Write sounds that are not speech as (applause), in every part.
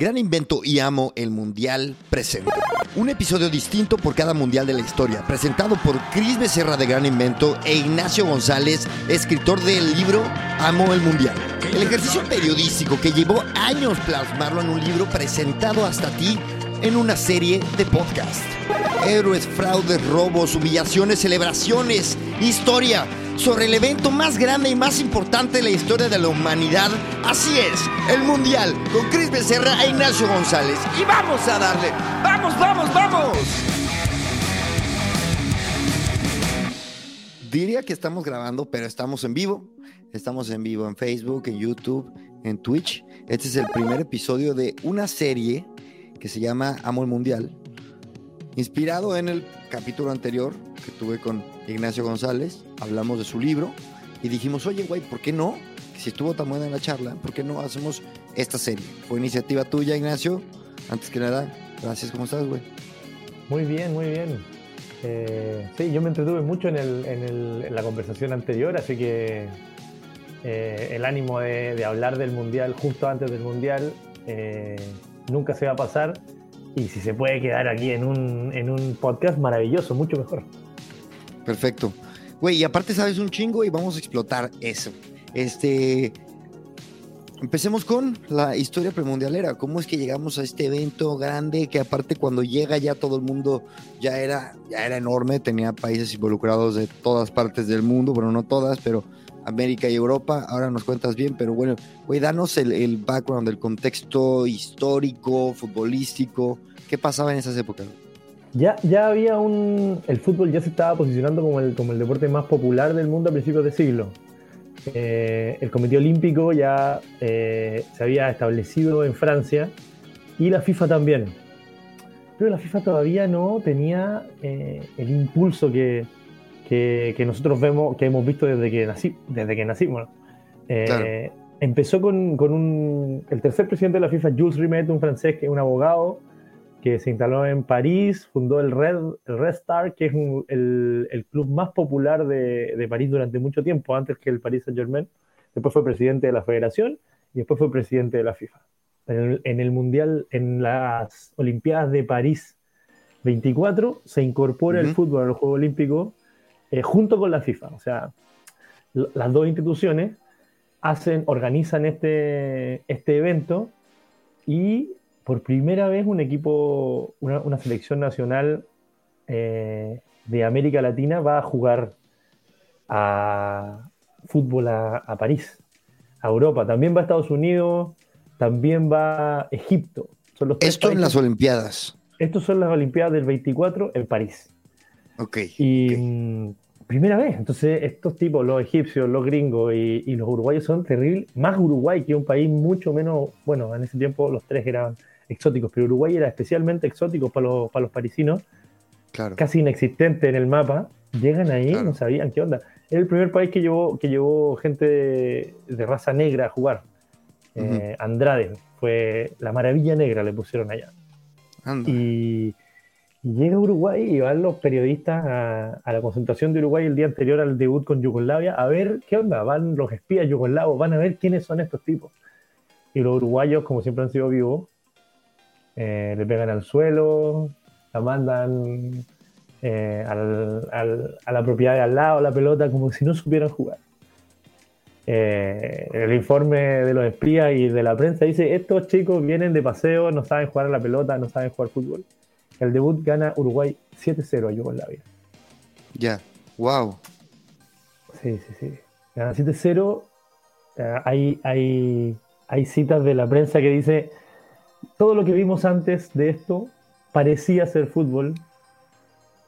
Gran Invento y Amo el Mundial presente. Un episodio distinto por cada mundial de la historia, presentado por Cris Becerra de Gran Invento e Ignacio González, escritor del libro Amo el Mundial. El ejercicio periodístico que llevó años plasmarlo en un libro presentado hasta ti en una serie de podcast. Héroes, fraudes, robos, humillaciones, celebraciones, historia sobre el evento más grande y más importante de la historia de la humanidad. Así es, el Mundial, con Chris Becerra e Ignacio González. Y vamos a darle. ¡Vamos, vamos, vamos! Diría que estamos grabando, pero estamos en vivo. Estamos en vivo en Facebook, en YouTube, en Twitch. Este es el primer episodio de una serie que se llama Amo el Mundial, inspirado en el capítulo anterior que tuve con Ignacio González, hablamos de su libro y dijimos, oye, güey, ¿por qué no? Si estuvo tan buena la charla, ¿por qué no hacemos esta serie? Fue iniciativa tuya, Ignacio. Antes que nada, gracias, ¿cómo estás, güey? Muy bien, muy bien. Eh, sí, yo me entretuve mucho en, la conversación anterior, así que eh, el ánimo de, hablar del Mundial justo antes del Mundial eh, nunca se va a pasar. Y si se puede quedar aquí en un, en un podcast, maravilloso, mucho mejor. Perfecto. Güey, y aparte sabes un chingo y vamos a explotar eso. Este. Empecemos con la historia premundialera. ¿Cómo es que llegamos a este evento grande que aparte cuando llega ya todo el mundo ya era, ya era enorme, tenía países involucrados de todas partes del mundo, bueno, no todas, pero América y Europa. Ahora nos cuentas bien, pero bueno, güey, danos el, el background, el contexto histórico, futbolístico. ¿Qué pasaba en esas épocas? Ya, ya había un. El fútbol ya se estaba posicionando como el, como el deporte más popular del mundo a principios de siglo. Eh, el Comité Olímpico ya eh, se había establecido en Francia y la FIFA también. Pero la FIFA todavía no tenía eh, el impulso que, que, nosotros vemos, que hemos visto desde que, nací, desde que nacimos. Empezó con, con un, el tercer presidente de la FIFA, Jules Rimet, un francés que es un abogado que se instaló en París, fundó el Red, Red Star, que es el, el, club más popular de, de, París durante mucho tiempo, antes que el Paris Saint-Germain. Después fue presidente de la federación y después fue presidente de la FIFA. En el, en el Mundial, en las Olimpiadas de París 24, se incorpora el fútbol a los Juegos Olímpicos eh, junto con la FIFA. O sea, las dos instituciones hacen, organizan este, este evento y por primera vez un equipo, una, selección nacional eh, de América Latina va a jugar a fútbol a, París, a Europa. También va a Estados Unidos, también va a Egipto. Esto en las Olimpiadas. Estos son las Olimpiadas del 24 en París. Ok. Y mm, primera vez. Entonces, estos tipos, los egipcios, los gringos y, y, los uruguayos son terribles. Más Uruguay que un país mucho menos. Bueno, en ese tiempo los tres eran exóticos, pero Uruguay era especialmente exótico para los, para los parisinos, claro. casi inexistente en el mapa. Llegan ahí, no sabían qué onda. Era el primer país que llevó, que llevó gente de, raza negra a jugar. Eh, Andrade fue la maravilla negra, le pusieron allá. Y, llega Uruguay y van los periodistas a, a, la concentración de Uruguay el día anterior al debut con Yugoslavia a ver qué onda. Van los espías yugoslavos, van a ver quiénes son estos tipos. Y los uruguayos, como siempre han sido vivos, eh, le pegan al suelo, la mandan eh, a la propiedad de al lado, la pelota, como si no supieran jugar. Eh, el informe de los espías y de la prensa dice, estos chicos vienen de paseo, no saben jugar a la pelota, no saben jugar fútbol. El debut gana Uruguay 7-0 a Yugoslavia. Ya, wow. Sí, sí, sí. Gana 7-0. hay, hay, hay citas de la prensa que dice, todo lo que vimos antes de esto parecía ser fútbol.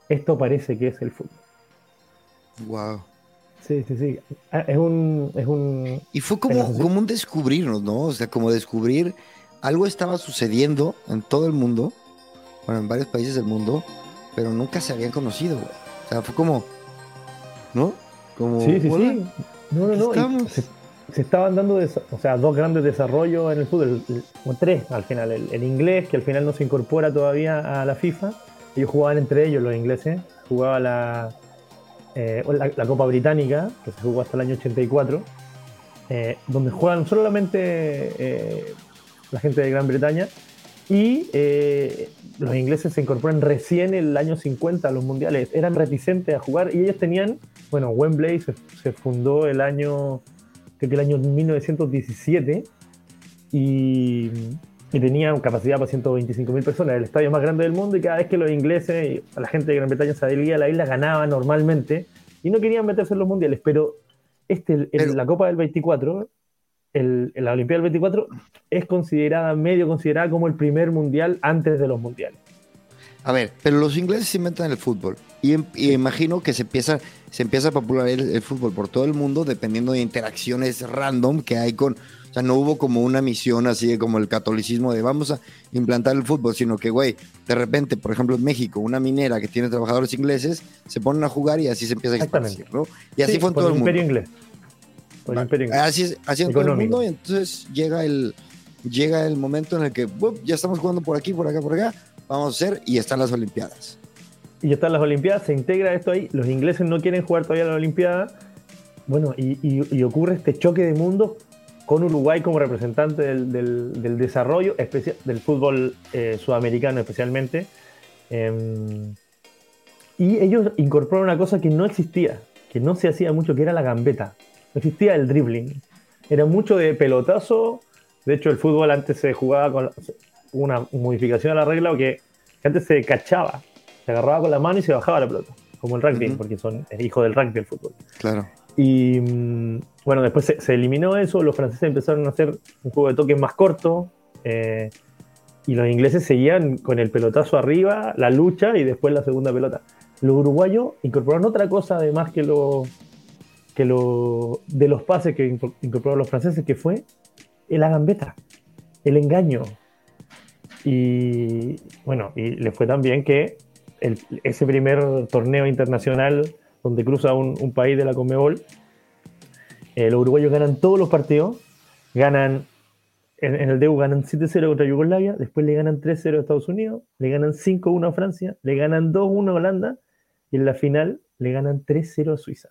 Esto parece que es el fútbol. Wow. Sí, sí, sí. Ah, es un. Es un y fue como, como un descubrirnos, ¿no? O sea, como descubrir algo estaba sucediendo en todo el mundo, bueno, en varios países del mundo, pero nunca se habían conocido, güey. O sea, fue como. ¿No? Como. Sí, sí, sí. No, no, no se estaban dando, o sea, dos grandes desarrollos en el fútbol, o tres al final. El, inglés, que al final no se incorpora todavía a la FIFA. Ellos jugaban entre ellos, los ingleses. Jugaba la, eh, la, Copa Británica, que se jugó hasta el año 84, eh, donde juegan solamente eh, la gente de Gran Bretaña, y eh, los ingleses se incorporan recién en el año 50 a los mundiales. Eran reticentes a jugar y ellos tenían, bueno, Wembley se, fundó el año, creo que el año 1917 y, y tenía capacidad para 125 mil personas, el estadio más grande del mundo y cada vez que los ingleses, la gente de Gran Bretaña se adhería a la isla, ganaba normalmente y no querían meterse en los mundiales, pero este, en la Copa del 24 el, la Olimpiada del 24 es considerada, medio considerada como el primer mundial antes de los mundiales. A ver, pero los ingleses inventan el fútbol y, em, imagino que se empieza, se empieza a popularizar el, fútbol por todo el mundo dependiendo de interacciones random que hay con... O sea, no hubo como una misión así como el catolicismo de vamos a implantar el fútbol, sino que, güey, de repente, por ejemplo, en México, una minera que tiene trabajadores ingleses se ponen a jugar y así se empieza a expandir, ¿no? Y así fue en todo el, mundo. Inglés. Así, así en todo el mundo, y entonces llega el, llega el momento en el que ya estamos jugando por aquí, por acá, por acá, vamos a hacer, y están las Olimpiadas. Y están las Olimpiadas, se integra esto ahí, los ingleses no quieren jugar todavía la Olimpiada, bueno, y, ocurre este choque de mundos con Uruguay como representante del, desarrollo, especial, del fútbol eh, sudamericano especialmente. Em, y ellos incorporan una cosa que no existía, que no se hacía mucho, que era la gambeta existía el dribbling. Era mucho de pelotazo. De hecho, el fútbol antes se jugaba con una modificación a la regla que antes se cachaba. Se agarraba con la mano y se bajaba la pelota. Como el rugby, porque son, es hijo del rugby el fútbol. Claro. Y mm, bueno, después se, eliminó eso. Los franceses empezaron a hacer un juego de toques más corto. Eh, y los ingleses seguían con el pelotazo arriba, la lucha y después la segunda pelota. Los uruguayos incorporaron otra cosa además que los que lo, de los pases que incorporaron los franceses, que fue la gambeta, el engaño. Y bueno, y le fue tan bien que ese primer torneo internacional donde cruza un, país de la Conmebol, eh, los uruguayos ganan todos los partidos, ganan en, el DEU ganan 7-0 contra Yugoslavia, después le ganan 3-0 a Estados Unidos, le ganan 5-1 a Francia, le ganan 2-1 a Holanda y en la final le ganan 3-0 a Suiza.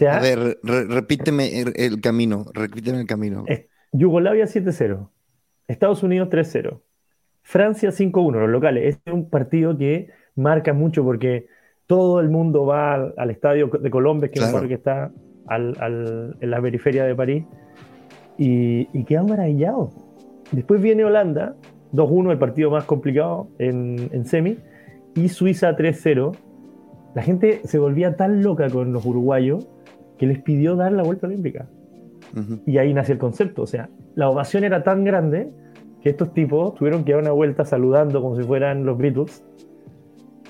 A ver, repíteme el, camino, repíteme el camino. Yugoslavia 7-0, Estados Unidos 3-0, Francia 5-1, los locales. Este es un partido que marca mucho porque todo el mundo va al, estadio de Colombia, que es un que está en la periferia de París, y, y queda maravillado. Después viene Holanda, 2-1, el partido más complicado en, en semi, y Suiza 3-0. La gente se volvía tan loca con los uruguayos que les pidió dar la vuelta olímpica. Y ahí nació el concepto. O sea, la ovación era tan grande que estos tipos tuvieron que dar una vuelta saludando como si fueran los Beatles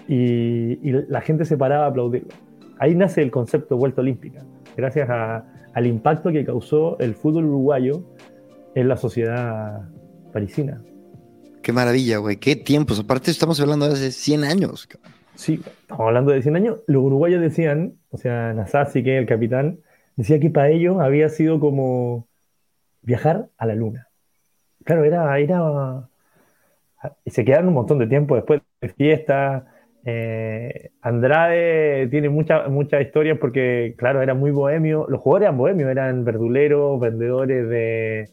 y, la gente se paraba a aplaudirlo. Ahí nace el concepto de vuelta olímpica, gracias al impacto que causó el fútbol uruguayo en la sociedad parisina. Qué maravilla, güey. Qué tiempos. Aparte, estamos hablando de hace 100 años. Sí, estamos hablando de 100 años. Los uruguayos decían, o sea, Nasasi, que es el capitán, decía que para ellos había sido como viajar a la luna. Claro, era, era, y se quedaron un montón de tiempo después de fiesta. Eh, Andrade tiene muchas mucha historias porque, claro, era muy bohemio. Los jugadores eran bohemios, eran verduleros, vendedores de,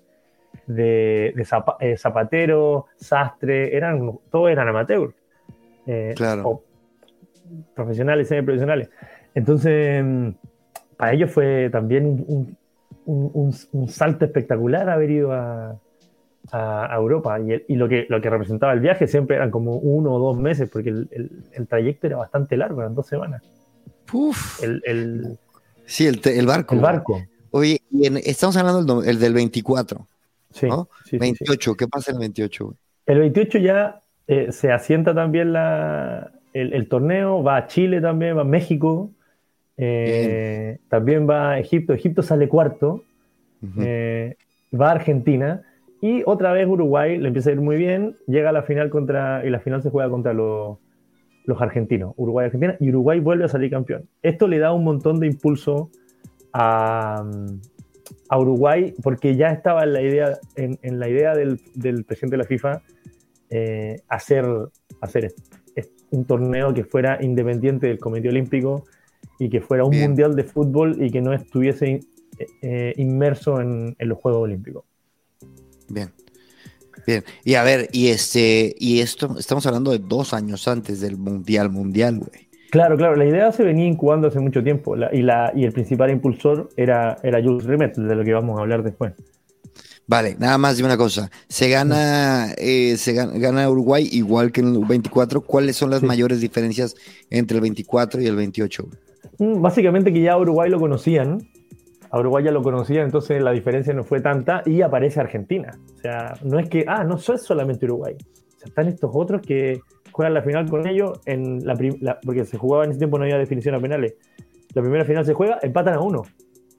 de, eh, zapateros, sastre, eran, todos eran amateurs. Eh, claro profesionales, semiprofesionales. Entonces, mm, para ellos fue también un, un, salto espectacular haber ido a, a, Europa. Y, lo, que, lo que representaba el viaje siempre eran como uno o dos meses, porque el, el, trayecto era bastante largo, eran dos semanas. Uf. El, sí, el, barco. El barco. Oye, estamos hablando del, del 24. Sí, 28, ¿qué pasa el 28? El 28 ya eh, se asienta también la, el, torneo, va a Chile también, va a México. Eh, también va a Egipto. Egipto sale cuarto. Eh, va a Argentina. Y otra vez Uruguay le empieza a ir muy bien. Llega a la final contra. Y la final se juega contra los, los argentinos. Uruguay-Argentina. Y Uruguay vuelve a salir campeón. Esto le da un montón de impulso a, a Uruguay. Porque ya estaba en la idea, en, la idea del, del, presidente de la FIFA eh, hacer, hacer un torneo que fuera independiente del Comité Olímpico y que fuera un mundial de fútbol y que no estuviese eh, inmerso en, los Juegos Olímpicos. Bien. Bien. Y a ver, y este, y esto, estamos hablando de dos años antes del Mundial Mundial, güey. Claro, claro, la idea se venía incubando hace mucho tiempo y, la, y el principal impulsor era, era Jules Rimet, de lo que vamos a hablar después. Vale, nada más de una cosa. Se gana, eh, se gana, Uruguay igual que en el 24. ¿Cuáles son las mayores diferencias entre el 24 y el 28? Mm, básicamente que ya Uruguay lo conocían, a Uruguay ya lo conocían, entonces la diferencia no fue tanta y aparece Argentina. O sea, no es que, ah, no es solamente Uruguay. O sea, están estos otros que juegan la final con ellos, en la, porque se jugaba en ese tiempo, no había definición a penales. La primera final se juega, empatan a uno.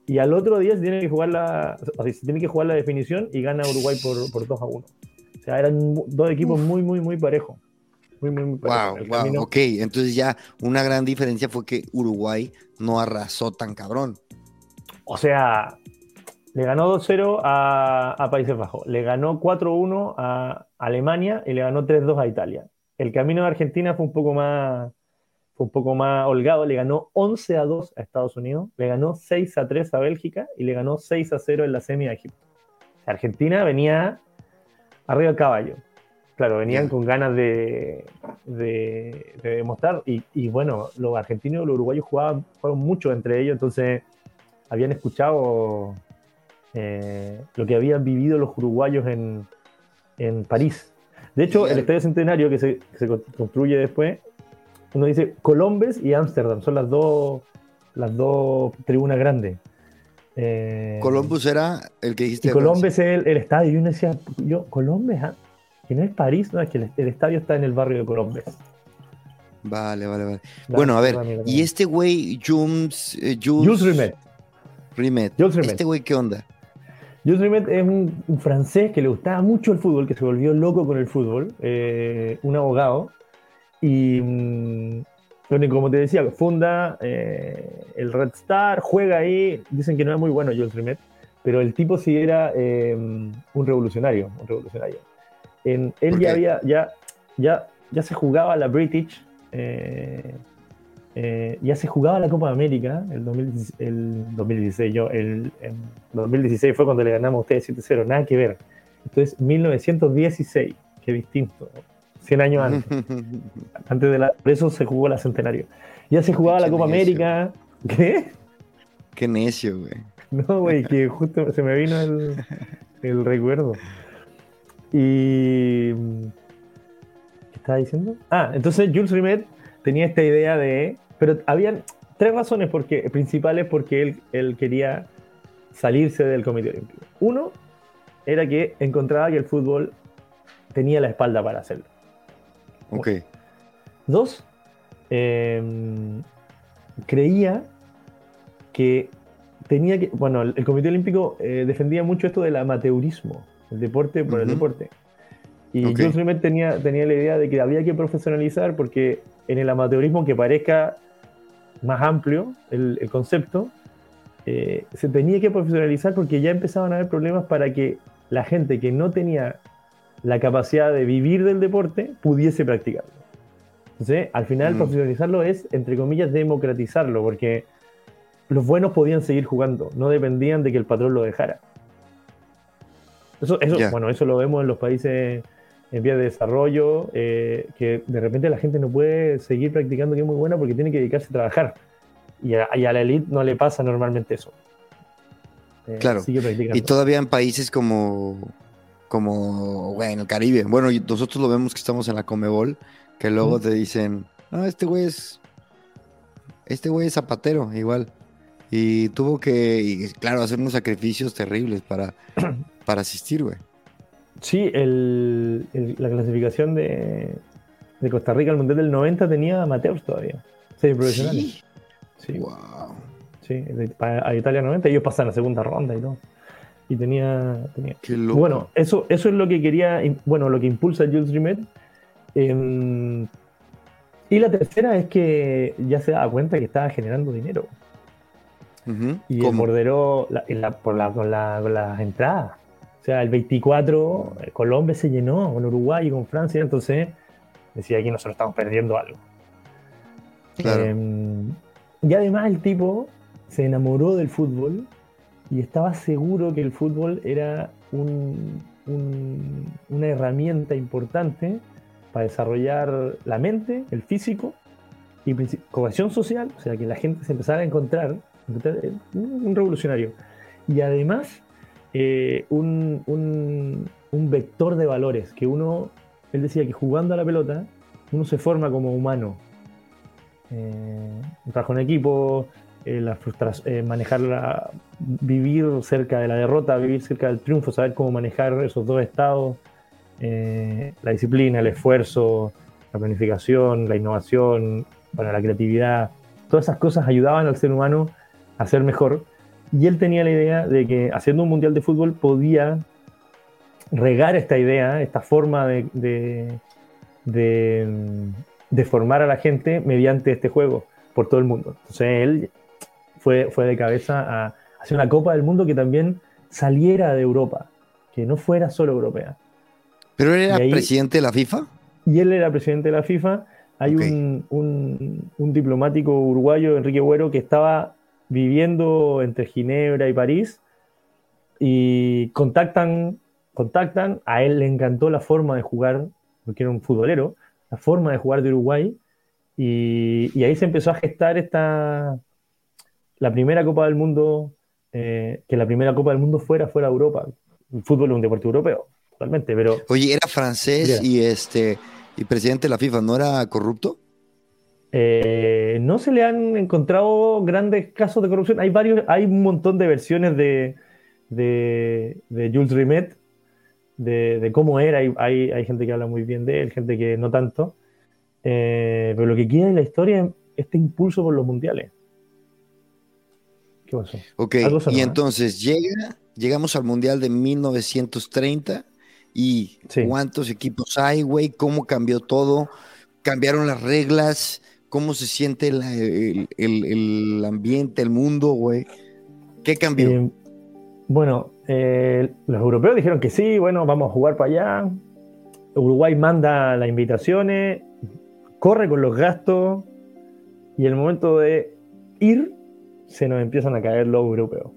Y al otro día se tiene que jugar la, se tiene que jugar la definición y gana Uruguay por, por 2 a 1. O sea, eran dos equipos muy, muy, muy parejos. Muy, muy, muy Wow, wow, ok. Entonces ya una gran diferencia fue que Uruguay no arrasó tan cabrón. O sea, le ganó 2-0 a, a, Países Bajos, le ganó 4-1 a Alemania y le ganó 3-2 a Italia. El camino de Argentina fue un poco más, fue un poco más holgado, le ganó 11 a 2 a Estados Unidos, le ganó 6 a 3 a Bélgica y le ganó 6 a 0 en la semi a Egipto. Argentina venía arriba del caballo. Claro, venían con ganas de, de, demostrar. Y, bueno, los argentinos y los uruguayos jugaban, jugaron mucho entre ellos, entonces habían escuchado eh, lo que habían vivido los uruguayos en, en París. De hecho, el Estadio Centenario que se, que se construye después uno dice Colombes y Ámsterdam, son las dos, las dos tribunas grandes. Eh, Columbus era el que dijiste. Colombes es el, estadio. Y uno decía, yo, Colombes, ¿ah? que no es París, no, es que el, estadio está en el barrio de Colombes. Vale, vale, vale. bueno, a ver, y este güey, Jules, eh, Jules, Rimet. Rimet. ¿Este güey qué onda? Jules Rimet es un, francés que le gustaba mucho el fútbol, que se volvió loco con el fútbol, eh, un abogado, y mm, como te decía, funda eh, el Red Star, juega ahí, dicen que no es muy bueno Jules Rimet, pero el tipo sí era eh, un revolucionario, un revolucionario. En, él ya había, ya, ya, ya se jugaba la British, eh, ya se jugaba la Copa de América, el, 2016, yo, el, 2016 fue cuando le ganamos a ustedes 7-0, nada que ver. Entonces, 1916, qué distinto. 100 años antes. (laughs) antes de la, por eso se jugó la Centenario. Ya se jugaba la Copa América. ¿Qué? Qué necio, güey. (laughs) No, güey, que justo se me vino el, el recuerdo. Y. ¿Qué estaba diciendo? Ah, entonces Jules Rimet tenía esta idea de. Pero habían tres razones porque, principales porque él, él quería salirse del Comité Olímpico. Uno era que encontraba que el fútbol tenía la espalda para hacerlo. Ok. Dos, em, creía que tenía que. Bueno, el Comité Olímpico eh, defendía mucho esto del amateurismo, el deporte por el deporte. Y okay. Jules tenía, tenía la idea de que había que profesionalizar porque en el amateurismo, que parezca más amplio el, concepto, eh, se tenía que profesionalizar porque ya empezaban a haber problemas para que la gente que no tenía la capacidad de vivir del deporte pudiese practicarlo. Entonces, al final, mm. profesionalizarlo es, entre comillas, democratizarlo, porque los buenos podían seguir jugando, no dependían de que el patrón lo dejara. Eso, eso bueno, eso lo vemos en los países en vías de desarrollo, eh, que de repente la gente no puede seguir practicando que es muy buena porque tiene que dedicarse a trabajar. Y a, la élite no le pasa normalmente eso. Eh, claro. Y todavía en países como como, güey, en el Caribe. Bueno, nosotros lo vemos que estamos en la Comebol, que luego te dicen, ah, este güey es, este güey es zapatero, igual. Y tuvo que, y, claro, hacer unos sacrificios terribles para, (clears throat) para asistir, güey. Sí, el, la clasificación de, de, Costa Rica al Mundial del 90 tenía amateurs todavía, seis profesionales. Sí. Wow. Sí, de- pa- a Italia 90, ellos pasan a segunda ronda y todo. Y tenía. tenía- Qué loco. Bueno, eso, eso es lo que quería. Bueno, lo que impulsa Jules Rimet. Em, y la tercera es que ya se daba cuenta que estaba generando dinero. Y el ¿Cómo? borderó la- en la- por la- con, la- con las entradas. O sea, el 24, eh, Colombia se llenó con Uruguay y con Francia, entonces decía aquí nosotros estamos perdiendo algo. Claro. Eh, y además el tipo se enamoró del fútbol y estaba seguro que el fútbol era un- un- una herramienta importante para desarrollar la mente, el físico y cohesión social, o sea, que la gente se empezara a encontrar, eh, un, revolucionario. Y además, eh, un, un- vector de valores, que uno, él decía que jugando a la pelota, uno se forma como humano. Eh, en equipo, eh, manejar la- vivir cerca de la derrota, vivir cerca del triunfo, saber cómo manejar esos dos estados, eh, la disciplina, el esfuerzo, la planificación, la innovación, bueno, la creatividad, todas esas cosas ayudaban al ser humano a ser mejor. Y él tenía la idea de que haciendo un mundial de fútbol podía regar esta idea, esta forma de, de, de, de formar a la gente mediante este juego por todo el mundo. Entonces él fue, fue de cabeza a hacer una Copa del Mundo que también saliera de Europa, que no fuera solo europea. ¿Pero él era ahí- presidente de la FIFA? Y él era presidente de la FIFA. Hay un, un- un diplomático uruguayo, Enrique Güero, que estaba viviendo entre Ginebra y París y contactan, contactan. A él le encantó la forma de jugar, porque era un futbolero, la forma de jugar de Uruguay. Y, y ahí se empezó a gestar esta, la primera Copa del Mundo, eh, que la primera Copa del Mundo fuera fuera Europa. El fútbol es un deporte europeo, totalmente, pero Oye, era francés y este y presidente de la FIFA, ¿no era corrupto? Eh, no se le han encontrado grandes casos de corrupción. Hay varios, hay un montón de versiones de, de, de Jules Rimet, de, de cómo era. Hay, hay, hay gente que habla muy bien de él, gente que no tanto. Eh, pero lo que queda en la historia es este impulso por los mundiales. ¿Qué pasó? Ok, y ¿eh? entonces llega, llegamos al Mundial de 1930 y Sí. ¿cuántos equipos hay, güey? ¿Cómo cambió todo? ¿Cambiaron las reglas? ¿Cómo se siente la- el, el- el ambiente, el mundo, güey? ¿Qué cambió? Eh, bueno, eh, los europeos dijeron que sí, bueno, vamos a jugar para allá. Uruguay manda las invitaciones, corre con los gastos y el momento de ir se nos empiezan a caer los europeos.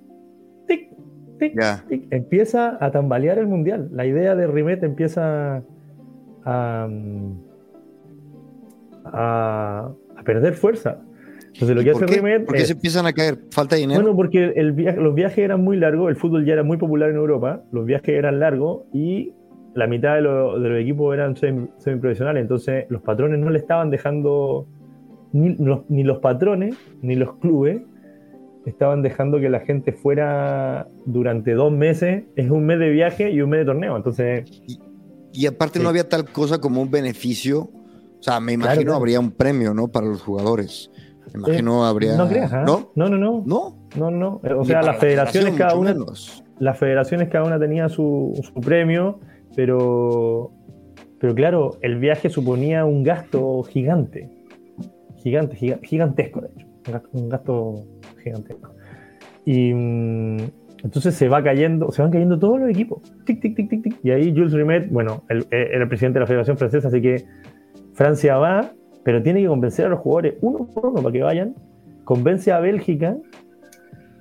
Tic, tic. Empieza a tambalear el mundial. La idea de Rimet empieza a, a, a perder fuerza. Entonces lo ¿Y que ¿por hace qué? Rimet ¿Por qué es- se empiezan a caer? ¿Falta de dinero? bueno, porque el via- los viajes eran muy largos, el fútbol ya era muy popular en Europa, los viajes eran largos y la mitad de, lo- de los equipos eran semi- semiprofesionales, entonces los patrones no le estaban dejando, ni los, ni los patrones ni los clubes estaban dejando que la gente fuera durante dos meses, es un mes de viaje y un mes de torneo, entonces y aparte sí. no había tal cosa como un beneficio. O sea, me imagino claro. habría un premio, ¿no? Para los jugadores. Me imagino habría. no creas, ¿ah? ¿No? no, no, no, ¿No? no, no, o sea, las la federaciones cada una menos. las federaciones cada una tenía su, su premio, pero, pero claro, el viaje suponía un gasto gigante. Gigante, giga- gigantesco, de hecho. Un gasto gigantesco. Y mm, entonces se va cayendo, se van cayendo todos los equipos. Tic, tic, tic, tic, tic. Y ahí Jules Rimet, bueno, él era el presidente de la Federación Francesa, así que Francia va, pero tiene que convencer a los jugadores uno por uno para que vayan. Convence a Bélgica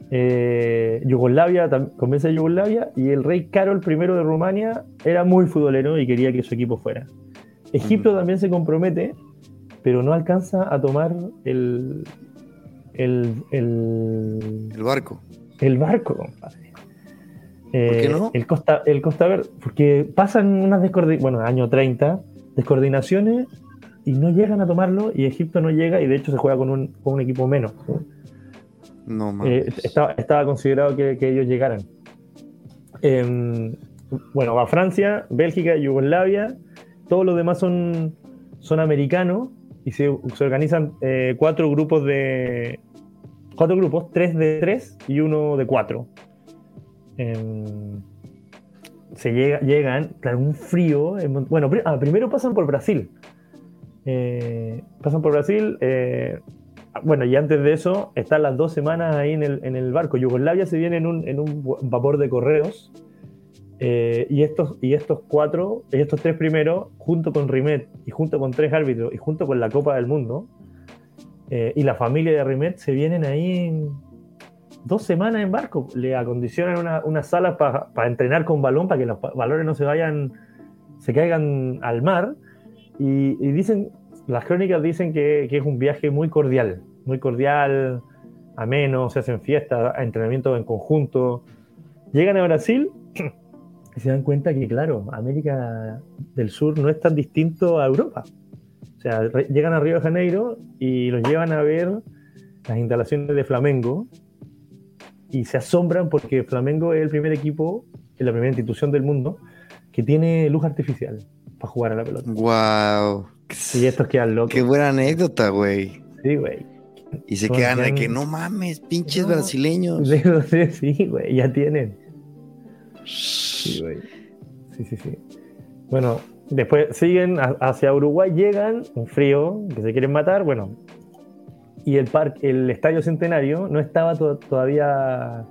eh, Yugoslavia convence a Yugoslavia y el rey Carol I de Rumania era muy futbolero y quería que su equipo fuera. Egipto también se compromete, pero no alcanza a tomar el, el, el, El barco. el barco, compadre. Eh, qué no? El Costa, el Costa Verde, porque pasan unas descoordinaciones, bueno, año 30, descoordinaciones y no llegan a tomarlo y Egipto no llega y de hecho se juega con un, con un equipo menos. No Eh, estaba, estaba considerado que, que ellos llegaran. Em, bueno, va Francia, Bélgica, Yugoslavia, todos los demás son, son americanos y se, se organizan eh, cuatro grupos de, cuatro grupos, tres de tres y uno de cuatro. se llega, llegan, claro, un frío. bueno, ah, primero pasan por Brasil. Eh, pasan por Brasil. Eh, bueno, y antes de eso, están las dos semanas ahí en el, en el barco. Yugoslavia se viene en un, en un vapor de correos. Eh, y, estos, y estos cuatro, y estos tres primeros, junto con Rimet, y junto con tres árbitros, y junto con la Copa del Mundo, eh, y la familia de Rimet se vienen ahí dos semanas en barco. Le acondicionan una, una sala para entrenar con balón, para que los balones no se vayan, se caigan al mar. Y, dicen, las crónicas dicen que, es un viaje muy cordial, muy cordial, ameno, se hacen fiestas, entrenamientos en conjunto. Llegan a Brasil (clears throat) y se dan cuenta que, claro, América del Sur no es tan distinto a Europa. Sea, llegan a Río de Janeiro y los llevan a ver las instalaciones de Flamengo y se asombran porque Flamengo es el primer equipo, es la primera institución del mundo que tiene luz artificial para jugar a la pelota. ¡Wow! Y estos quedan locos. Qué buena anécdota, güey. Sí, güey. Y se quedan de que no mames, pinches brasileños. Sí, güey, ya tienen. Sí, güey. Sí, sí, sí. Bueno, Después siguen hacia Uruguay, llegan, un frío, que se quieren matar, bueno. Y el, parque, el Estadio Centenario no estaba todavía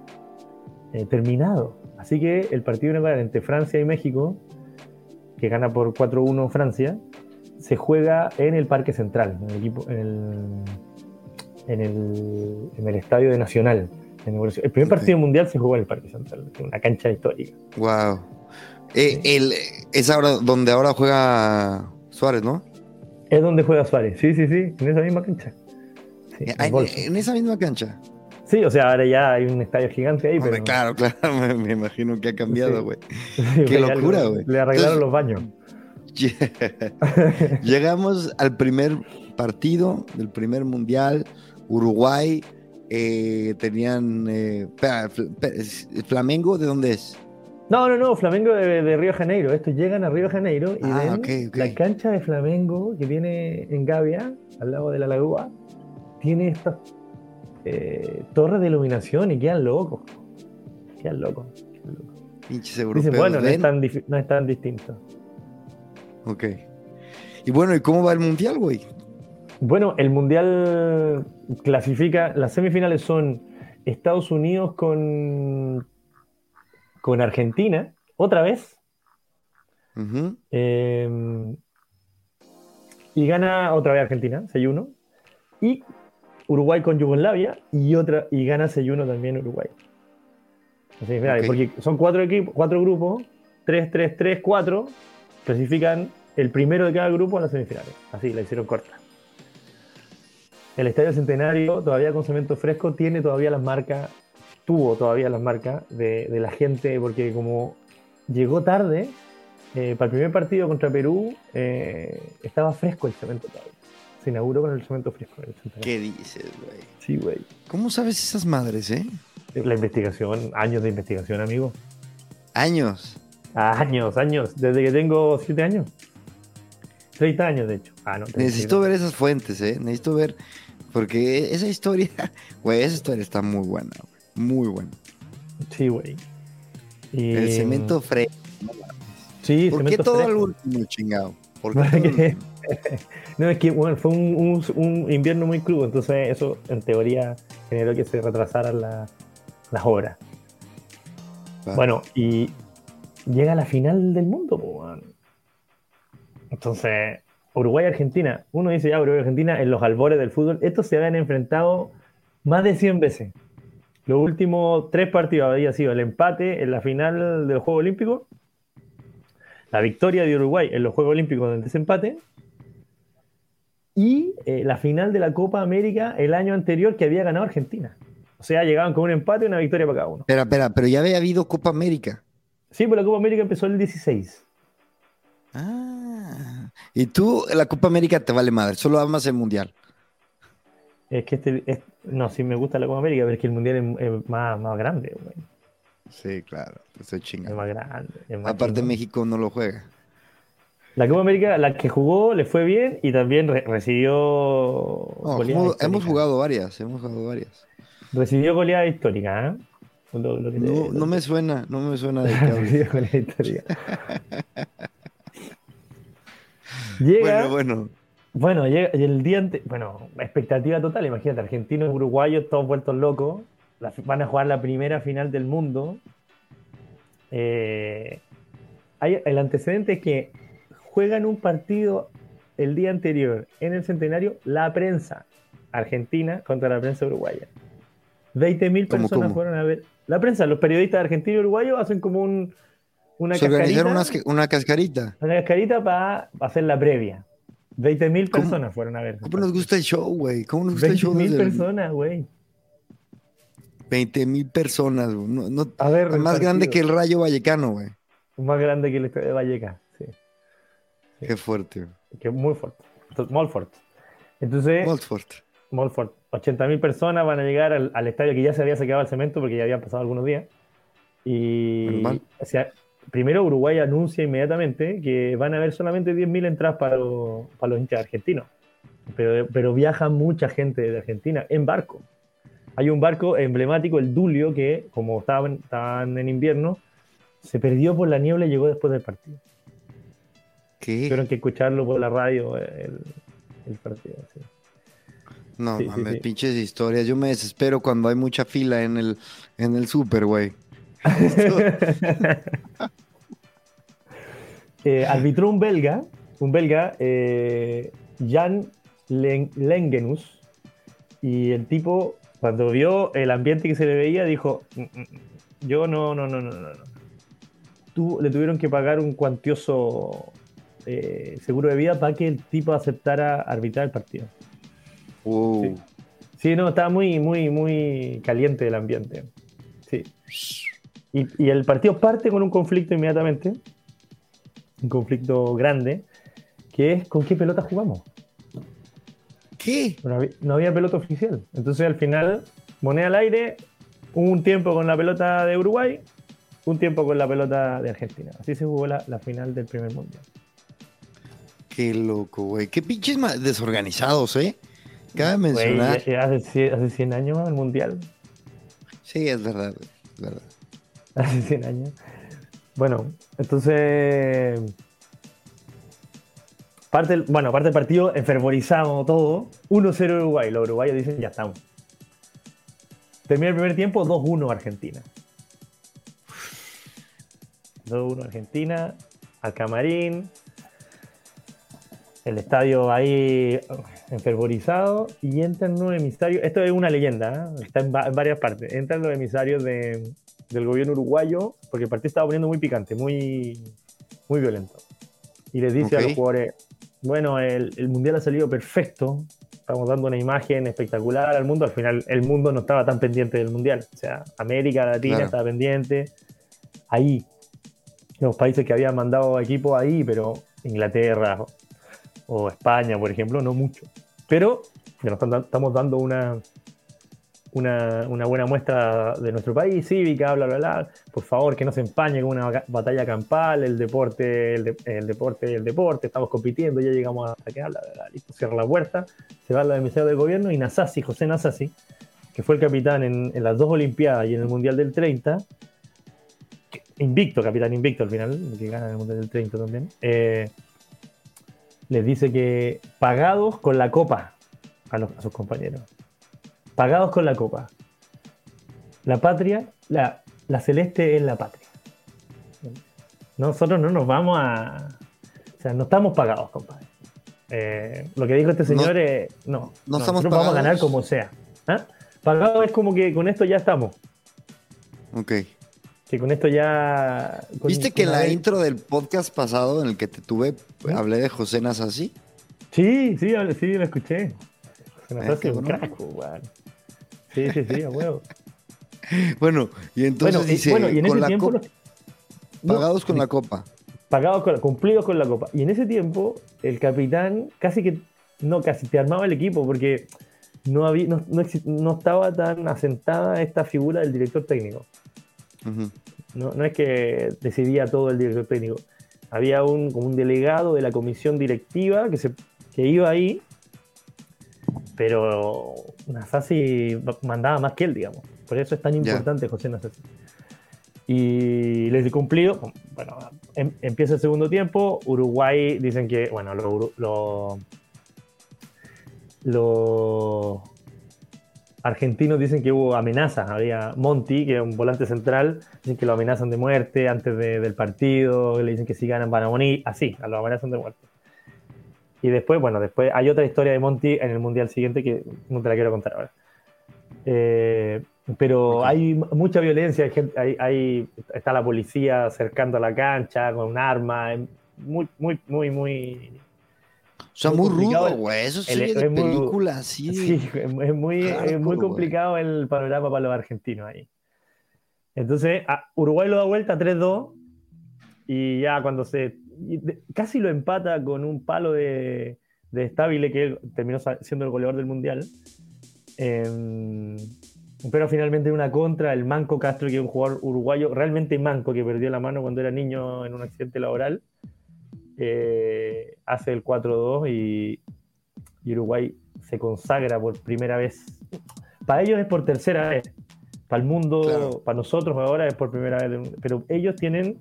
eh, terminado. Así que el partido inaugural entre Francia y México, que gana por 4-1 Francia, se juega en el Parque Central, en el, equipo, en el, en el, Estadio de Nacional. El primer partido mundial se jugó en el Parque Central, una cancha histórica. ¡Wow! Eh, el, es ahora donde ahora juega Suárez, ¿no? Es donde juega Suárez, sí, sí, sí, en esa misma cancha. Eh, en, esa misma cancha. Sí, o sea, ahora ya hay un estadio gigante ahí. pero... Claro, claro, (laughs) me, imagino que ha cambiado, güey. (laughs) Qué locura, güey. Le arreglaron los baños. (laughs) Llegamos al primer partido del primer mundial. Uruguay eh, tenían. Eh, Flamengo, ¿de dónde es? No, no, no, Flamengo de, Río de Janeiro. Estos llegan a Río de Janeiro y ah, ven la cancha de Flamengo que tiene en Gavia, al lado de la laguna, tiene estas eh, torres de iluminación y quedan locos. Quedan locos. Pinches europeos. Dicen, bueno, no es, tan, no es tan distinto. Ok. Y bueno, ¿y cómo va el mundial, güey? Bueno, el mundial clasifica, las semifinales son Estados Unidos con con Argentina, otra vez. Em, y gana otra vez Argentina, 6-1. Y Uruguay con Yugoslavia y otra y gana 6-1 también Uruguay. Así, Porque son cuatro equipos, cuatro grupos, 3, 3, 3, 4, clasifican el primero de cada grupo a las semifinales. Así, la hicieron corta. El Estadio Centenario, todavía con cemento fresco, tiene todavía las marcas tuvo todavía las marcas de, la gente, porque como llegó tarde, eh, para el primer partido contra Perú eh, estaba fresco el cemento todavía. Se inauguró con el cemento fresco. ¿Qué dices, güey? Sí, güey. ¿Cómo sabes esas madres, eh? La investigación, años de investigación, amigo. ¿Años? Años, años. Desde que tengo siete años. 30 años, de hecho. Ah, no, Necesito ver esas fuentes, ¿eh? Necesito ver. Porque esa historia, (laughs) güey, esa historia está muy buena, güey. Muy bueno. Sí, güey. El cemento fresco. Sí, ¿Por qué todo el último, chingado? ¿Por qué (laughs) (laughs) no, es que bueno, fue un, un, invierno muy crudo, entonces eso en teoría generó que se retrasaran las horas. Bueno, y llega la final del mundo, pues, Entonces, Uruguay-Argentina. Uno dice ya, Uruguay-Argentina en los albores del fútbol. Estos se habían enfrentado más de 100 veces. Los últimos tres partidos había sido el empate en la final del Juego Olímpico, la victoria de Uruguay en los Juegos Olímpicos del desempate y eh, la final de la Copa América el año anterior que había ganado Argentina. O sea, llegaban con un empate y una victoria para cada uno. Espera, espera, pero ya había habido Copa América. Sí, pues la Copa América empezó el 16. Ah, y tú, la Copa América te vale madre, solo amas el Mundial. Es que este, no, sí me gusta la Copa América, pero es que el Mundial es, más, más grande, güey. Sí, claro, estoy chingado. Es más grande. Aparte México no lo juega. La Copa América, la que jugó, le fue bien y también recibió... hemos, jugado varias, hemos jugado varias. Recibió goleada histórica, ¿eh? Lo, lo no, te, no me suena, no me suena de (laughs) Recibió goleada histórica. (laughs) Llega, bueno, bueno. Bueno, el día antes, bueno, expectativa total, imagínate, argentinos y uruguayos todos vueltos locos, van a jugar la primera final del mundo. Eh, hay, el antecedente es que juegan un partido el día anterior en el centenario la prensa argentina contra la prensa uruguaya. 20.000 personas fueron a ver. La prensa, los periodistas argentinos y uruguayos hacen como un, una cascarita. Una, cascarita. Una cascarita para hacer la previa. 20.000 personas fueron a ver. ¿Cómo nos gusta el show, güey? ¿Cómo nos gusta el show? 20.000 personas, güey. 20.000 personas, No, a ver, más grande que el Rayo Vallecano, güey. Más grande que el Estadio de Vallecas, sí. Qué fuerte. Que muy fuerte. Muy fuerte. Entonces. Fuerte. Muy fuerte. 80.000 personas van a llegar al, estadio que ya se había sacado el cemento porque ya habían pasado algunos días. Y. primero Uruguay anuncia inmediatamente que van a haber solamente 10.000 entradas para, para los hinchas argentinos. Pero, pero viaja mucha gente de Argentina en barco. Hay un barco emblemático, el Dulio, que como estaban, estaban en invierno, se perdió por la niebla y llegó después del partido. ¿Qué? Tuvieron que escucharlo por la radio el, partido. No, mames, pinches historias. Yo me desespero cuando hay mucha fila en el, en el súper, güey. (laughs) Eh, arbitró un belga, un belga, eh, Jan Lengenus, y el tipo, cuando vio el ambiente que se le veía, dijo, mm, mm, mm, yo no, no, no, no, no. no. le tuvieron que pagar un cuantioso eh, seguro de vida para que el tipo aceptara arbitrar el partido. Sí. no, estaba muy, muy, muy caliente el ambiente. Sí. Y, el partido parte con un conflicto inmediatamente, un conflicto grande, que es con qué pelota jugamos. ¿Qué? No había, pelota oficial. Entonces al final, moneda al aire, un tiempo con la pelota de Uruguay, un tiempo con la pelota de Argentina. Así se jugó la, final del primer mundial. Qué loco, güey. Qué pinches desorganizados, ¿eh? Cabe mencionar. hace, hace 100 años el mundial. Sí, es verdad, es verdad. Hace 100 años. Bueno, entonces. Parte, bueno, parte del partido, enfervorizado todo. 1-0 Uruguay. Los uruguayos dicen, ya estamos. Termina el primer tiempo, 2-1 Argentina. 2-1 Argentina. Al camarín. El estadio ahí enfervorizado. Y entran nuevos emisarios. Esto es una leyenda, ¿eh? está en, en varias partes. Entran los emisarios de, del gobierno uruguayo, porque el partido estaba poniendo muy picante, muy, muy violento. Y les dice a los jugadores, bueno, el, el, mundial ha salido perfecto, estamos dando una imagen espectacular al mundo, al final el mundo no estaba tan pendiente del mundial, o sea, América Latina estaba pendiente, ahí, los países que habían mandado equipos ahí, pero Inglaterra o España, por ejemplo, no mucho. Pero nos estamos dando una, una, buena muestra de nuestro país, cívica, bla, bla, bla. Por favor, que no se empañe con una batalla campal, el deporte, el, el deporte, el deporte, estamos compitiendo, ya llegamos hasta que habla, listo, cierra la puerta, se va la emisario del gobierno y Nasasi, José Nasasi, que fue el capitán en, las dos Olimpiadas y en el Mundial del 30, invicto, capitán invicto al final, que gana el Mundial del 30 también, eh, les dice que pagados con la copa a, los, a sus compañeros pagados con la copa. La patria, la, la celeste es la patria. Nosotros no nos vamos a. O sea, no estamos pagados, compadre. Eh, lo que dijo este señor es. No, no, nosotros vamos a ganar como sea. ¿Ah? Pagado es como que con esto ya estamos. Ok. Que con esto ya. ¿Viste que en la intro del podcast pasado en el que te tuve, ¿Eh? hablé de José Nasasi? Sí, sí, sí, lo escuché. José Nasasi es un crack, Sí, sí, sí, a huevo. (laughs) bueno, y entonces dice, bueno, y en ese tiempo pagados con la copa. Pagados con, cumplidos con la copa. Y en ese tiempo, el capitán casi que, no, casi te armaba el equipo porque no, había, no, no, estaba tan asentada esta figura del director técnico. no, no, es que decidía todo el director técnico. Había un, como un delegado de la comisión directiva que, se, que iba ahí, pero Nasasi mandaba más que él, digamos. Por eso es tan importante José Nasasi. Y les he cumplido. Bueno, em, empieza el segundo tiempo. Uruguay dicen que, bueno, lo, lo, lo argentinos dicen que hubo amenazas. Había Monti, que es un volante central, dicen que lo amenazan de muerte antes del partido, le dicen que si ganan van a morir, así, lo amenazan de muerte. Y después, bueno, después hay otra historia de Monti en el mundial siguiente que no te la quiero contar ahora. Eh, pero hay mucha violencia, hay, hay, está la policía cercando a la cancha con un arma, muy, muy, muy, muy o sea, muy, rudo, güey. Eso sí, de película, sí. Sí, (laughs) es muy, muy complicado el panorama para los argentinos ahí. Entonces, Uruguay lo da vuelta 3-2 y ya cuando se. Casi lo empata con un palo de, de que él terminó siendo el goleador del mundial. Em, pero finalmente en una contra, el Manco Castro, que es un jugador uruguayo realmente manco, que perdió la mano cuando era niño en un accidente laboral eh, hace el 4-2 y, Uruguay se consagra por primera vez. Para ellos es por tercera vez. Para el mundo, para nosotros ahora es por primera vez. Pero ellos tienen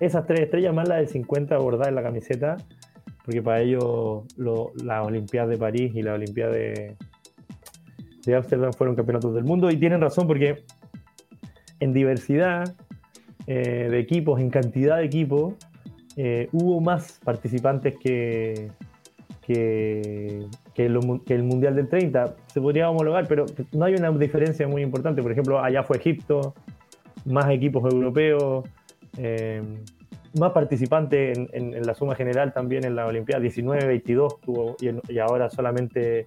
esas tres estrellas más la del 50 bordadas en la camiseta, porque para ellos la Olimpiada de París y la Olimpiada de, de Ámsterdam fueron campeonatos del mundo. Y tienen razón porque en diversidad eh, de equipos, en cantidad de equipos, eh, hubo más participantes que, que, el, Mundial del 30. Se podría homologar, pero no hay una diferencia muy importante. Por ejemplo, allá fue Egipto, más equipos europeos, eh, más participantes en, la suma general también en la Olimpiada. 19, 22 tuvo y, ahora solamente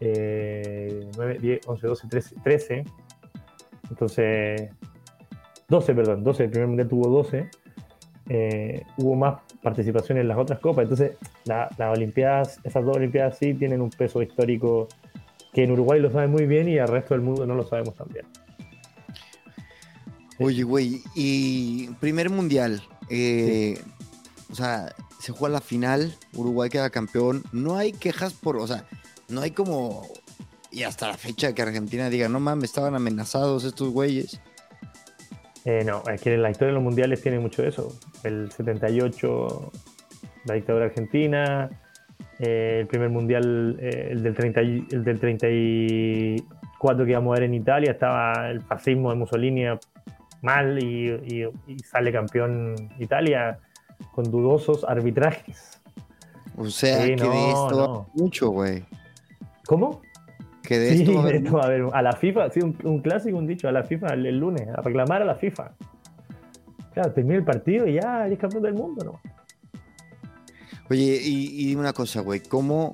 9, 10, 11, 12, 13, 13. Entonces, 12, perdón, 12, el primer mundial tuvo 12. Eh, hubo más participación en las otras copas. Entonces, las Olimpiadas, esas dos Olimpiadas sí tienen un peso histórico que en Uruguay lo sabe muy bien y al resto del mundo no lo sabemos tan bien. Oye, güey, y primer mundial, eh, o sea, se juega la final, Uruguay queda campeón, no hay quejas por, o sea, no hay como, y hasta la fecha que Argentina diga, no mames, estaban amenazados estos güeyes. Eh, no, es que la historia de los mundiales tiene mucho de eso. El 78, la dictadura argentina, eh, el primer mundial, eh, el, del 30, el del 34 que íbamos a ver en Italia, estaba el fascismo de Mussolini mal y, sale campeón Italia con dudosos arbitrajes. O sea, que de esto mucho, güey. ¿Cómo? Que de esto, a, ver, a la FIFA, sí, un, clásico, un dicho, a la FIFA el, lunes, a reclamar a la FIFA. Claro, termina el partido y ya eres campeón del mundo, ¿no? Oye, y, dime una cosa, güey, ¿cómo,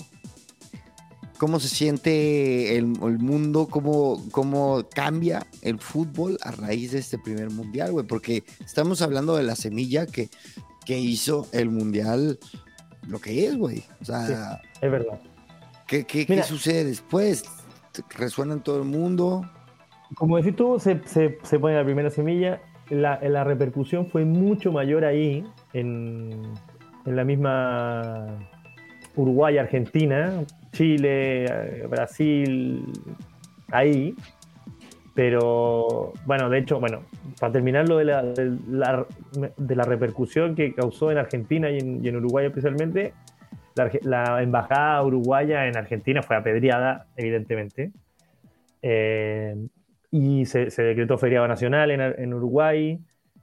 ¿cómo se siente el, mundo? ¿Cómo, ¿Cómo cambia el fútbol a raíz de este primer mundial, güey? Porque estamos hablando de la semilla que, que hizo el mundial lo que es, güey. O sea, es verdad. ¿Qué, qué sucede después? resuena en todo el mundo. Como decís tú, se, se, pone la primera semilla. La, la, repercusión fue mucho mayor ahí, en, en la misma Uruguay, Argentina, Chile, Brasil, ahí. Pero bueno, de hecho, bueno, para terminar lo de la, de la, repercusión que causó en Argentina y en, en Uruguay especialmente, la, embajada uruguaya en Argentina fue apedreada, evidentemente. Eh, y se, decretó feriado nacional en, Uruguay.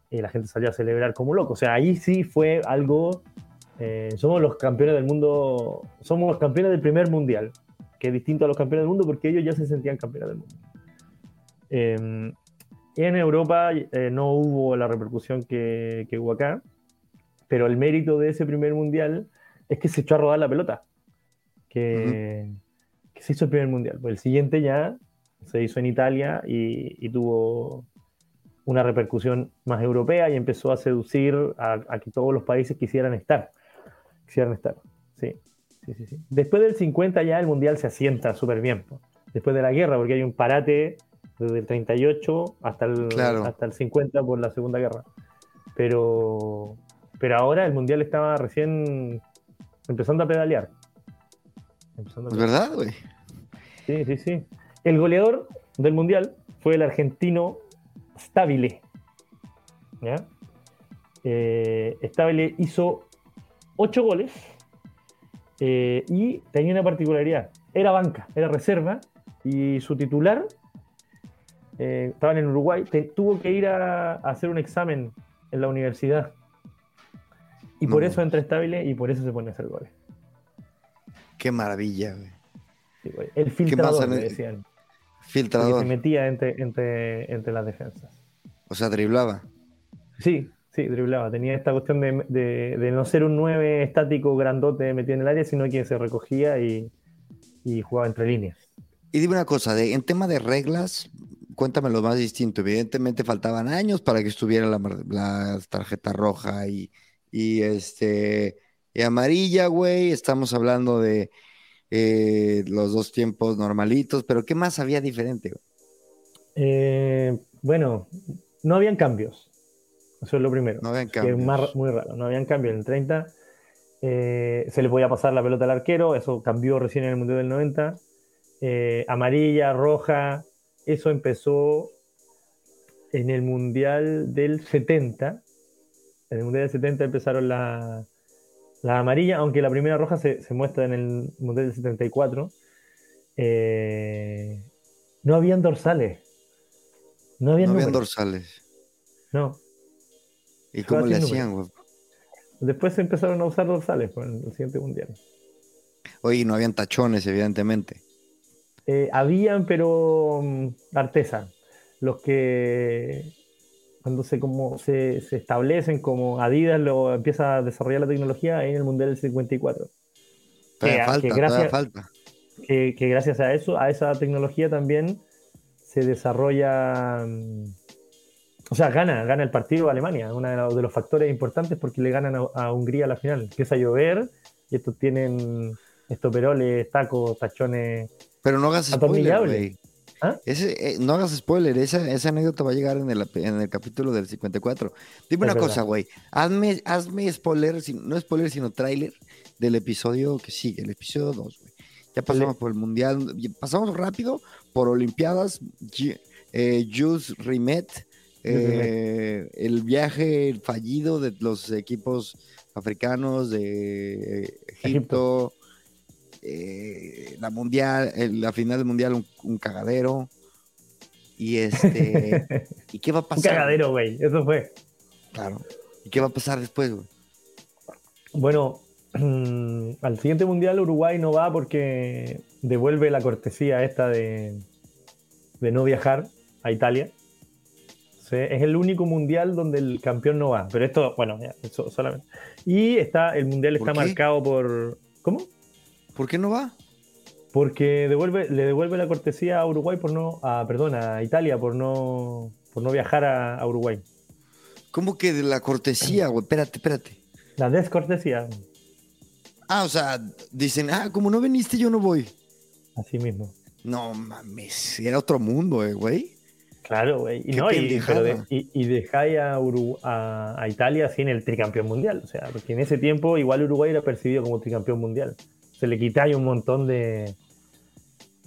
Y la gente salió a celebrar como loco. O sea, ahí sí fue algo. Eh, somos los campeones del mundo. Somos los campeones del primer mundial. Que es distinto a los campeones del mundo porque ellos ya se sentían campeones del mundo. Eh, en Europa no hubo la repercusión que, que hubo acá. Pero el mérito de ese primer mundial es que se echó a rodar la pelota. Que, se hizo el primer mundial. Pues el siguiente ya se hizo en Italia y, tuvo una repercusión más europea y empezó a seducir a, que todos los países quisieran estar. Quisieran estar, sí. Sí, sí, Después del 50 ya el mundial se asienta súper bien. Después de la guerra, porque hay un parate desde el 38 hasta el, hasta el 50 por la Segunda Guerra. Pero, pero ahora el mundial estaba recién empezando a pedalear. ¿Es verdad, güey? Sí, sí, sí. El goleador del Mundial fue el argentino Stabile. ¿Ya? Eh, Stabile hizo ocho goles eh, y tenía una particularidad. Era banca, era reserva y su titular eh, estaban en Uruguay, tuvo que ir a, hacer un examen en la universidad. Y por eso entra estable y por eso se pone a hacer goles. Qué maravilla, güey. El filtrador, le decían. Filtrador. se metía entre, entre, las defensas. O sea, driblaba. Sí, sí, driblaba. Tenía esta cuestión de, no ser un 9 estático grandote metido en el área, sino que se recogía y, jugaba entre líneas. Y dime una cosa, de, en tema de reglas, cuéntame lo más distinto. Evidentemente faltaban años para que estuviera la, tarjeta roja y, y, este y amarilla, güey. Estamos hablando de eh, los dos tiempos normalitos, pero ¿qué más había diferente? Eh, bueno, no habían cambios. Eso es lo primero. No habían cambios. es muy raro. No habían cambios. En el 30 eh, se le podía pasar la pelota al arquero. Eso cambió recién en el Mundial del 90. amarilla, roja, eso empezó en el Mundial del 70. En el Mundial del 70 empezaron las la amarillas, aunque la primera roja se, muestra en el Mundial del 74. Eh, no habían dorsales. No habían, dorsales. No. ¿Y cómo le hacían, Después se empezaron a usar dorsales en el siguiente mundial. Oye, no habían tachones, evidentemente. Eh, habían, pero mm, artesan. Los que cuando se, como, se, establecen como Adidas lo empieza a desarrollar la tecnología en el Mundial del 54. que, falta, gracias, falta. Que, gracias a eso, a esa tecnología también se desarrolla, mm, o sea, gana, gana el partido Alemania, uno de los factores importantes porque le ganan a, a Hungría a la final. Empieza a llover y estos tienen estoperoles, tacos, tachones pero no hagas spoiler, güey. ¿Ah? Eh, no hagas spoiler, esa, esa, anécdota va a llegar en el, en el capítulo del 54. Dime una cosa, güey. Hazme, hazme spoiler, no spoiler, sino tráiler del episodio que sigue, el episodio 2, güey. Ya pasamos por el Mundial, pasamos rápido por Olimpiadas, eh, Jules Rimet, eh, el viaje fallido de los equipos africanos de Egipto. Eh, la mundial, la final del mundial, un, cagadero. Y este. (laughs) ¿Y qué va a pasar? Un cagadero, güey, eso fue. Claro. ¿Y qué va a pasar después, güey? Bueno, (clears throat) al siguiente mundial Uruguay no va porque devuelve la cortesía esta de, de no viajar a Italia. Es el único mundial donde el campeón no va. Pero esto, bueno, ya, solamente. Y está, el mundial está marcado por. ¿Cómo? ¿Por qué no va? Porque devuelve, le devuelve la cortesía a Uruguay por no, a, perdón, a Italia por no, por no viajar a, Uruguay. ¿Cómo que de la cortesía, güey? Espérate, espérate. La descortesía. Ah, o sea, dicen, ah, como no viniste, yo no voy. Así mismo. No mames, era otro mundo, eh, güey. Claro, güey. Y, no, y, y, dejáis a, a, a, Italia sin el tricampeón mundial. O sea, porque en ese tiempo igual Uruguay era percibido como tricampeón mundial se le quitáis un montón de,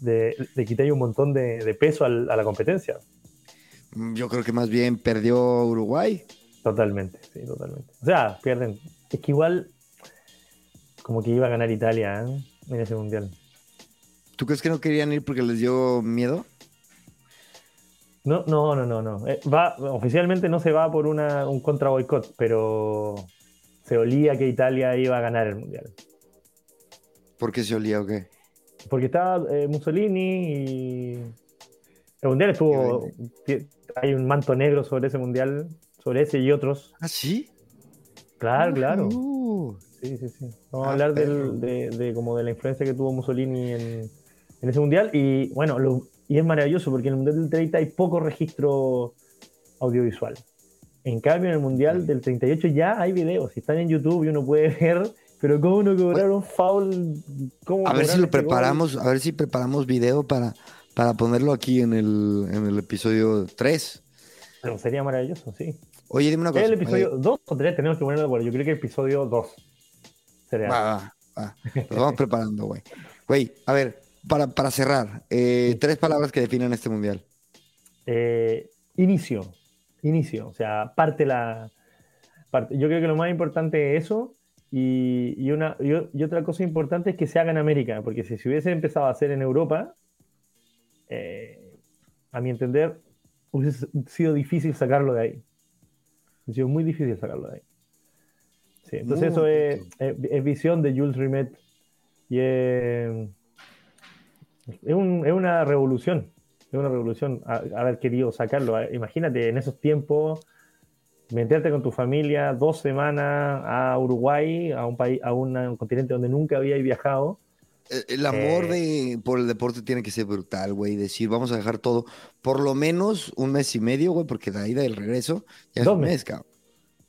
de le un montón de, peso a la competencia. Mm, yo creo que más bien perdió Uruguay. Totalmente, sí, totalmente. O sea, pierden. Es que igual, como que iba a ganar Italia ¿eh? en ese mundial. ¿Tú crees que no querían ir porque les dio miedo? No, no, no, no, no. Eh, va, oficialmente no se va por una, un contra boicot, pero se olía que Italia iba a ganar el mundial. ¿Por qué se olía o qué? Porque estaba eh, Mussolini y. El mundial estuvo. Hay un manto negro sobre ese mundial, sobre ese y otros. ¿Ah, sí? Claro, uh, claro. Sí, sí, sí. Vamos a ah, hablar de, como de la influencia que tuvo Mussolini en, ese mundial. Y bueno, y es maravilloso porque en el mundial del 30 hay poco registro audiovisual. En cambio, en el mundial del 38 ya hay videos. Están en YouTube y uno puede (laughs) ver pero ¿cómo no cobraron foul? a ver si lo este preparamos, a ver si preparamos video para, para ponerlo aquí en el, en el episodio 3. Pero sería maravilloso, sí. Oye, dime una cosa. ¿El episodio 2 o 3 tenemos que ponerlo de acuerdo? Yo creo que el episodio 2 sería. Va, va, va. Lo vamos (laughs) preparando, güey. Güey, a ver, para, para cerrar, eh, tres palabras que definan este mundial. Eh, inicio, inicio, o sea, parte la... Parte. Yo creo que lo más importante es eso y, y una, y, y otra cosa importante es que se haga en América, porque si se hubiese empezado a hacer en Europa, eh, a mi entender, hubiese sido difícil sacarlo de ahí. Ha sido muy difícil sacarlo de ahí. Sí, entonces Muy eso es, es- es visión de Jules Rimet y es, es, un- es una revolución. Es una revolución haber querido sacarlo. Imagínate en esos tiempos meterte con tu familia dos semanas a Uruguay, a un país, a una- un continente donde nunca había viajado. El, el amor Eh. de, por el deporte tiene que ser brutal, güey. Decir, vamos a dejar todo por lo menos un mes y medio, güey, porque de ahí del regreso ya es Dos un mes, meses. cabrón.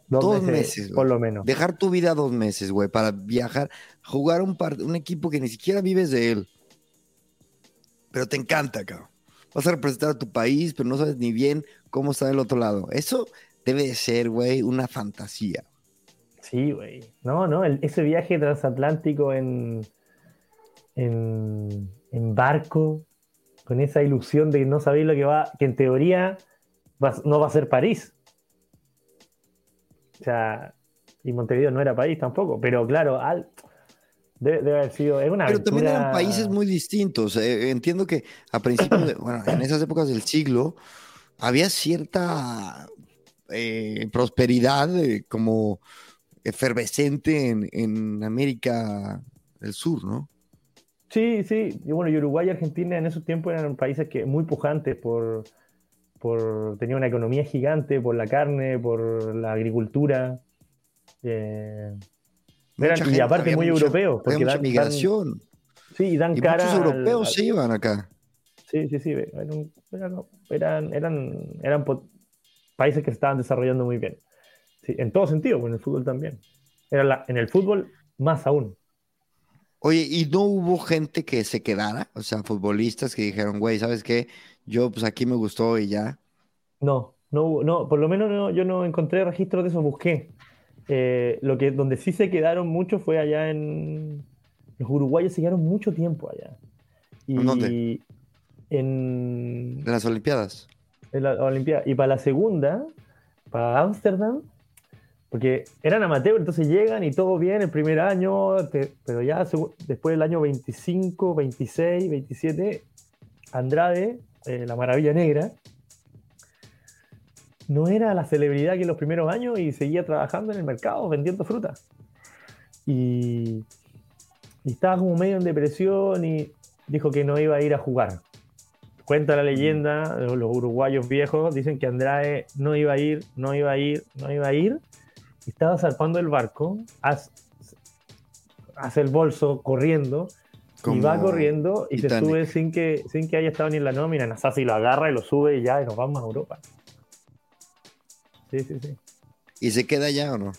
Dos, Dos meses, meses, por lo menos. Dejar tu vida dos meses, güey, para viajar, jugar un, par- un equipo que ni siquiera vives de él. Pero te encanta, cabrón. Vas a representar a tu país, pero no sabes ni bien cómo está del otro lado. Eso debe de ser, güey, una fantasía. Sí, güey. No, no, ese viaje transatlántico en, en, barco, con esa ilusión de que no sabéis lo que va, que en teoría no va a ser París. O sea, y Montevideo no era país tampoco, pero claro, al- debe, debe haber sido, es una Pero también eran países muy distintos. eh, entiendo que a principios, de- bueno, en esas épocas del siglo, había cierta eh, prosperidad eh, como efervescente en, en América del Sur, ¿no? Sí, sí. Y bueno, Uruguay y Argentina en esos tiempos eran países que muy pujantes por, por tenía una economía gigante por la carne, por la agricultura. eh, Eran- y aparte muy mucha- europeos, porque mucha dan, dan- migración. sí, y dan Y cara muchos europeos al- se iban acá. Sí, sí, sí. Eran, eran, eran, eran, países que se estaban desarrollando muy bien. Sí, en todo sentido, pues en el fútbol también. Era la- en el fútbol más aún. Oye, ¿y no hubo gente que se quedara? O sea, futbolistas que dijeron, güey, ¿sabes qué? Yo, pues aquí me gustó y ya. No, no, hubo- no, por lo menos no- yo no encontré registros de eso, busqué. Eh, lo que, donde sí se quedaron mucho fue allá en... Los uruguayos se quedaron mucho tiempo allá. Y ¿En dónde? En, En las Olimpiadas. en la Olimpiada. Y para la segunda, para Ámsterdam, porque eran amateurs, entonces llegan y todo bien el primer año, te- pero ya después del año 25, 26, 27, Andrade, eh, la maravilla negra, no era la celebridad que en los primeros años y seguía trabajando en el mercado vendiendo fruta. Y, y estaba como medio en depresión y dijo que no iba a ir a jugar. Cuenta la leyenda, los uruguayos viejos dicen que Andrade no iba a ir, no iba a ir, no iba a ir. Y estaba zarpando el barco, hace, hace el bolso corriendo, y va corriendo y se sube sin que, sin que haya estado ni en la nómina. Nasasi lo agarra y lo sube y ya, y nos vamos a Europa. Sí, sí, sí. ¿Y se queda allá o no?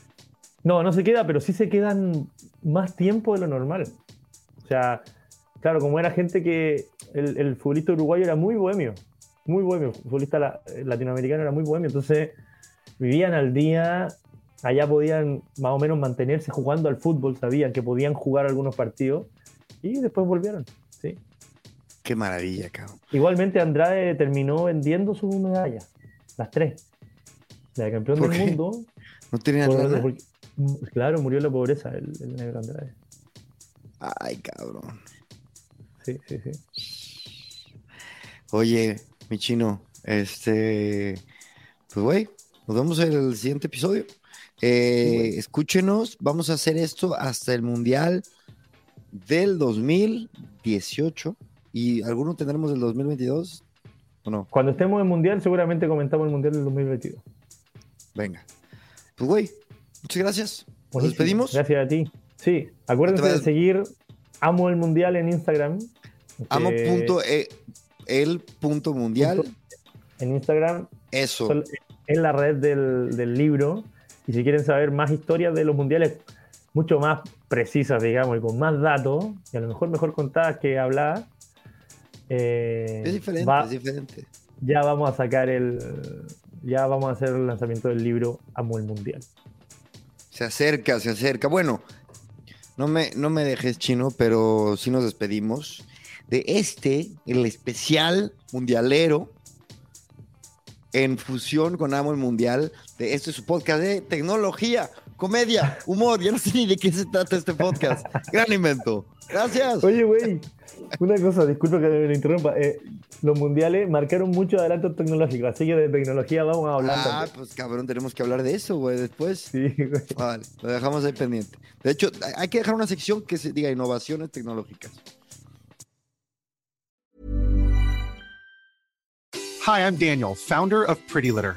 No, no se queda, pero sí se quedan más tiempo de lo normal. O sea, claro, como era gente que el, el futbolista uruguayo era muy bohemio, muy bohemio, el futbolista la- latinoamericano era muy bohemio, entonces vivían al día, allá podían más o menos mantenerse jugando al fútbol, sabían que podían jugar algunos partidos y después volvieron. ¿sí? Qué maravilla, cabrón. Igualmente Andrade terminó vendiendo sus medallas, las tres. La de campeón ¿Por del mundo, ¿No tenía por- lana? porque- claro, murió en la pobreza el, el negro Andrade. Ay, cabrón. Sí, sí, sí. Oye, mi chino, este, pues güey, nos vemos en el siguiente episodio. Eh, escúchenos, vamos a hacer esto hasta el Mundial del 2018 y alguno tendremos del 2022 o no. Cuando estemos en Mundial, seguramente comentamos el Mundial del 2022. Venga, pues güey, muchas gracias. Nos despedimos. Gracias a ti. Sí, acuérdense de seguir Amo el Mundial en Instagram. Amo que punto e- el punto mundial. Punto. En Instagram Eso. es la red del, del libro. Y si quieren saber más historias de los mundiales, mucho más precisas, digamos, y con más datos, y a lo mejor mejor contadas que habladas, eh, Es diferente, va- es diferente. ya vamos a sacar el. Ya vamos a hacer el lanzamiento del libro Amo el Mundial. Se acerca, se acerca. Bueno, no me, no me dejes chino, pero sí nos despedimos de este, el especial mundialero, en fusión con Amo el Mundial, de este su podcast de tecnología, comedia, humor. Ya no sé ni de qué se trata este podcast. Gran invento. Gracias. Oye, güey, una cosa, disculpa que me interrumpa. Eh, los mundiales marcaron mucho adelanto tecnológico, así que de tecnología vamos a hablar. Ah, pues cabrón, tenemos que hablar de eso, güey, después. Sí, güey. Vale, lo dejamos ahí pendiente. De hecho, hay que dejar una sección que se diga innovaciones tecnológicas. Hi, I'm Daniel, founder of Pretty Litter.